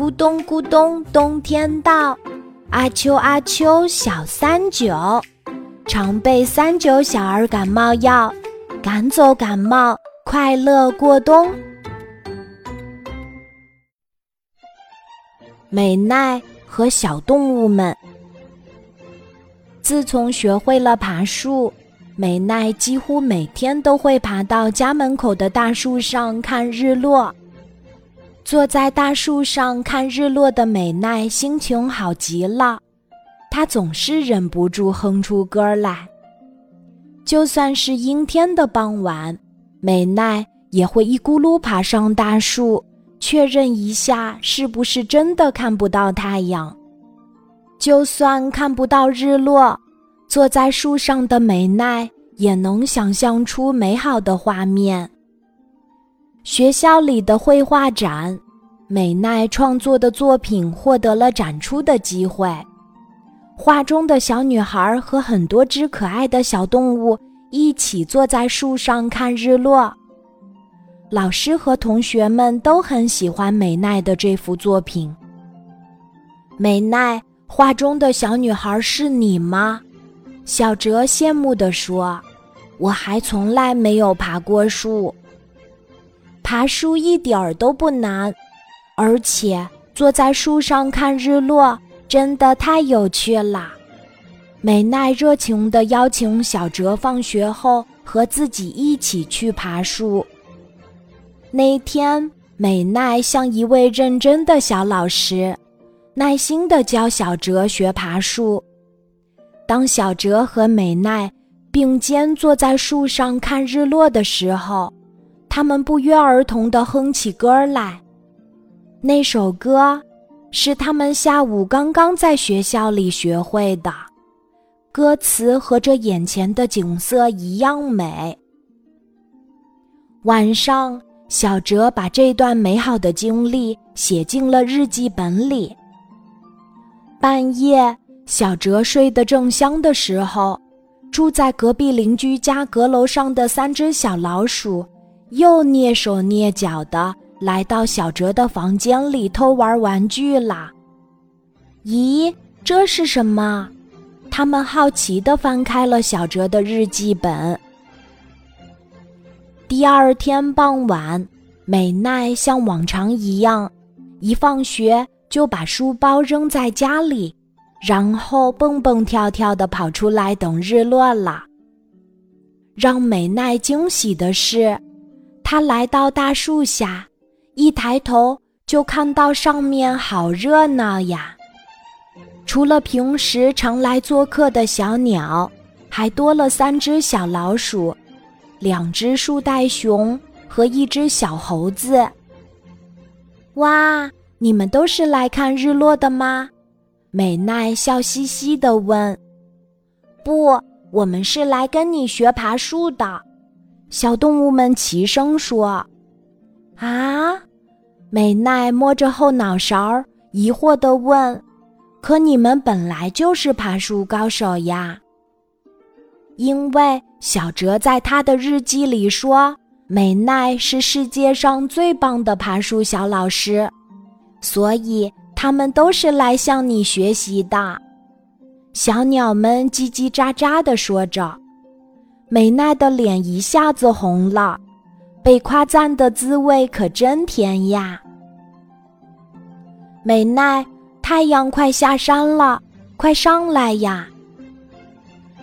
咕咚咕咚，冬天到，阿秋阿秋小三九，常备三九小儿感冒药，赶走感冒，快乐过冬。美奈和小动物们，自从学会了爬树。美奈几乎每天都会爬到家门口的大树上看日落。坐在大树上看日落的美奈心情好极了，她总是忍不住哼出歌来。就算是阴天的傍晚，美奈也会一咕噜爬上大树，确认一下是不是真的看不到太阳。就算看不到日落。坐在树上的美奈也能想象出美好的画面。学校里的绘画展，美奈创作的作品获得了展出的机会。画中的小女孩和很多只可爱的小动物一起坐在树上看日落。老师和同学们都很喜欢美奈的这幅作品。美奈，画中的小女孩是你吗？小哲羡慕地说：“我还从来没有爬过树。爬树一点儿都不难，而且坐在树上看日落真的太有趣了。”美奈热情地邀请小哲放学后和自己一起去爬树。那天，美奈像一位认真的小老师，耐心地教小哲学爬树。当小哲和美奈并肩坐在树上看日落的时候，他们不约而同地哼起歌来。那首歌是他们下午刚刚在学校里学会的，歌词和这眼前的景色一样美。晚上，小哲把这段美好的经历写进了日记本里。半夜。小哲睡得正香的时候，住在隔壁邻居家阁楼上的三只小老鼠又蹑手蹑脚地来到小哲的房间里偷玩玩具啦。咦，这是什么？他们好奇地翻开了小哲的日记本。第二天傍晚，美奈像往常一样，一放学就把书包扔在家里。然后蹦蹦跳跳地跑出来等日落了。让美奈惊喜的是，她来到大树下，一抬头就看到上面好热闹呀！除了平时常来做客的小鸟，还多了三只小老鼠、两只树袋熊和一只小猴子。哇，你们都是来看日落的吗？美奈笑嘻嘻地问：“不，我们是来跟你学爬树的。”小动物们齐声说：“啊！”美奈摸着后脑勺，疑惑地问：“可你们本来就是爬树高手呀？”因为小哲在他的日记里说，美奈是世界上最棒的爬树小老师，所以。他们都是来向你学习的，小鸟们叽叽喳喳地说着。美奈的脸一下子红了，被夸赞的滋味可真甜呀！美奈，太阳快下山了，快上来呀！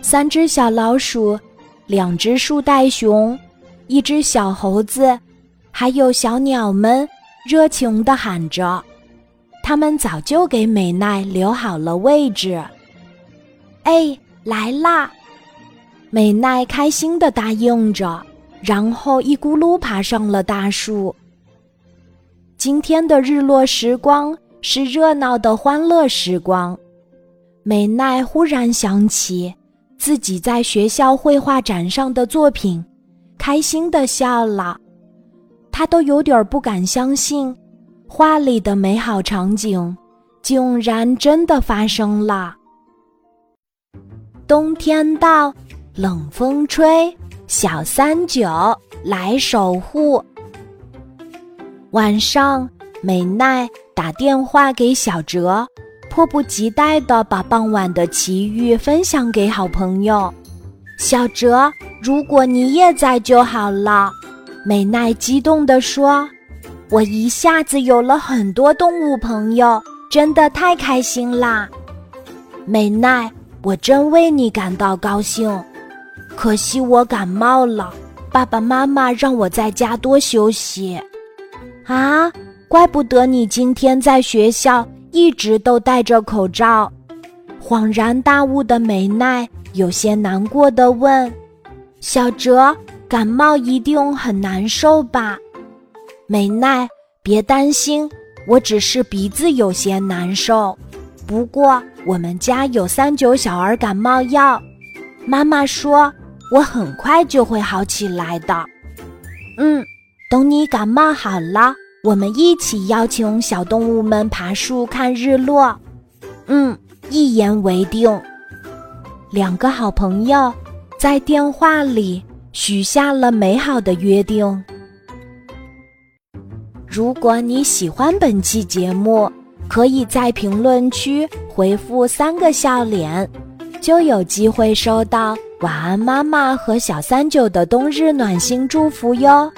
三只小老鼠，两只树袋熊，一只小猴子，还有小鸟们，热情地喊着。他们早就给美奈留好了位置。哎，来啦！美奈开心地答应着，然后一咕噜爬上了大树。今天的日落时光是热闹的欢乐时光。美奈忽然想起自己在学校绘画展上的作品，开心的笑了。她都有点不敢相信。画里的美好场景，竟然真的发生了。冬天到，冷风吹，小三九来守护。晚上，美奈打电话给小哲，迫不及待地把傍晚的奇遇分享给好朋友。小哲，如果你也在就好了。美奈激动地说：“我一下子有了很多动物朋友，真的太开心啦！”美奈，我真为你感到高兴。可惜我感冒了，爸爸妈妈让我在家多休息。啊，怪不得你今天在学校一直都戴着口罩。恍然大悟的美奈有些难过的问：“小哲，感冒一定很难受吧？”美奈，别担心，我只是鼻子有些难受。不过我们家有三九小儿感冒药，妈妈说我很快就会好起来的。嗯。等你感冒好了，我们一起邀请小动物们爬树看日落。嗯，一言为定。两个好朋友在电话里许下了美好的约定。如果你喜欢本期节目，可以在评论区回复三个笑脸，就有机会收到晚安妈妈和小三九的冬日暖心祝福哟。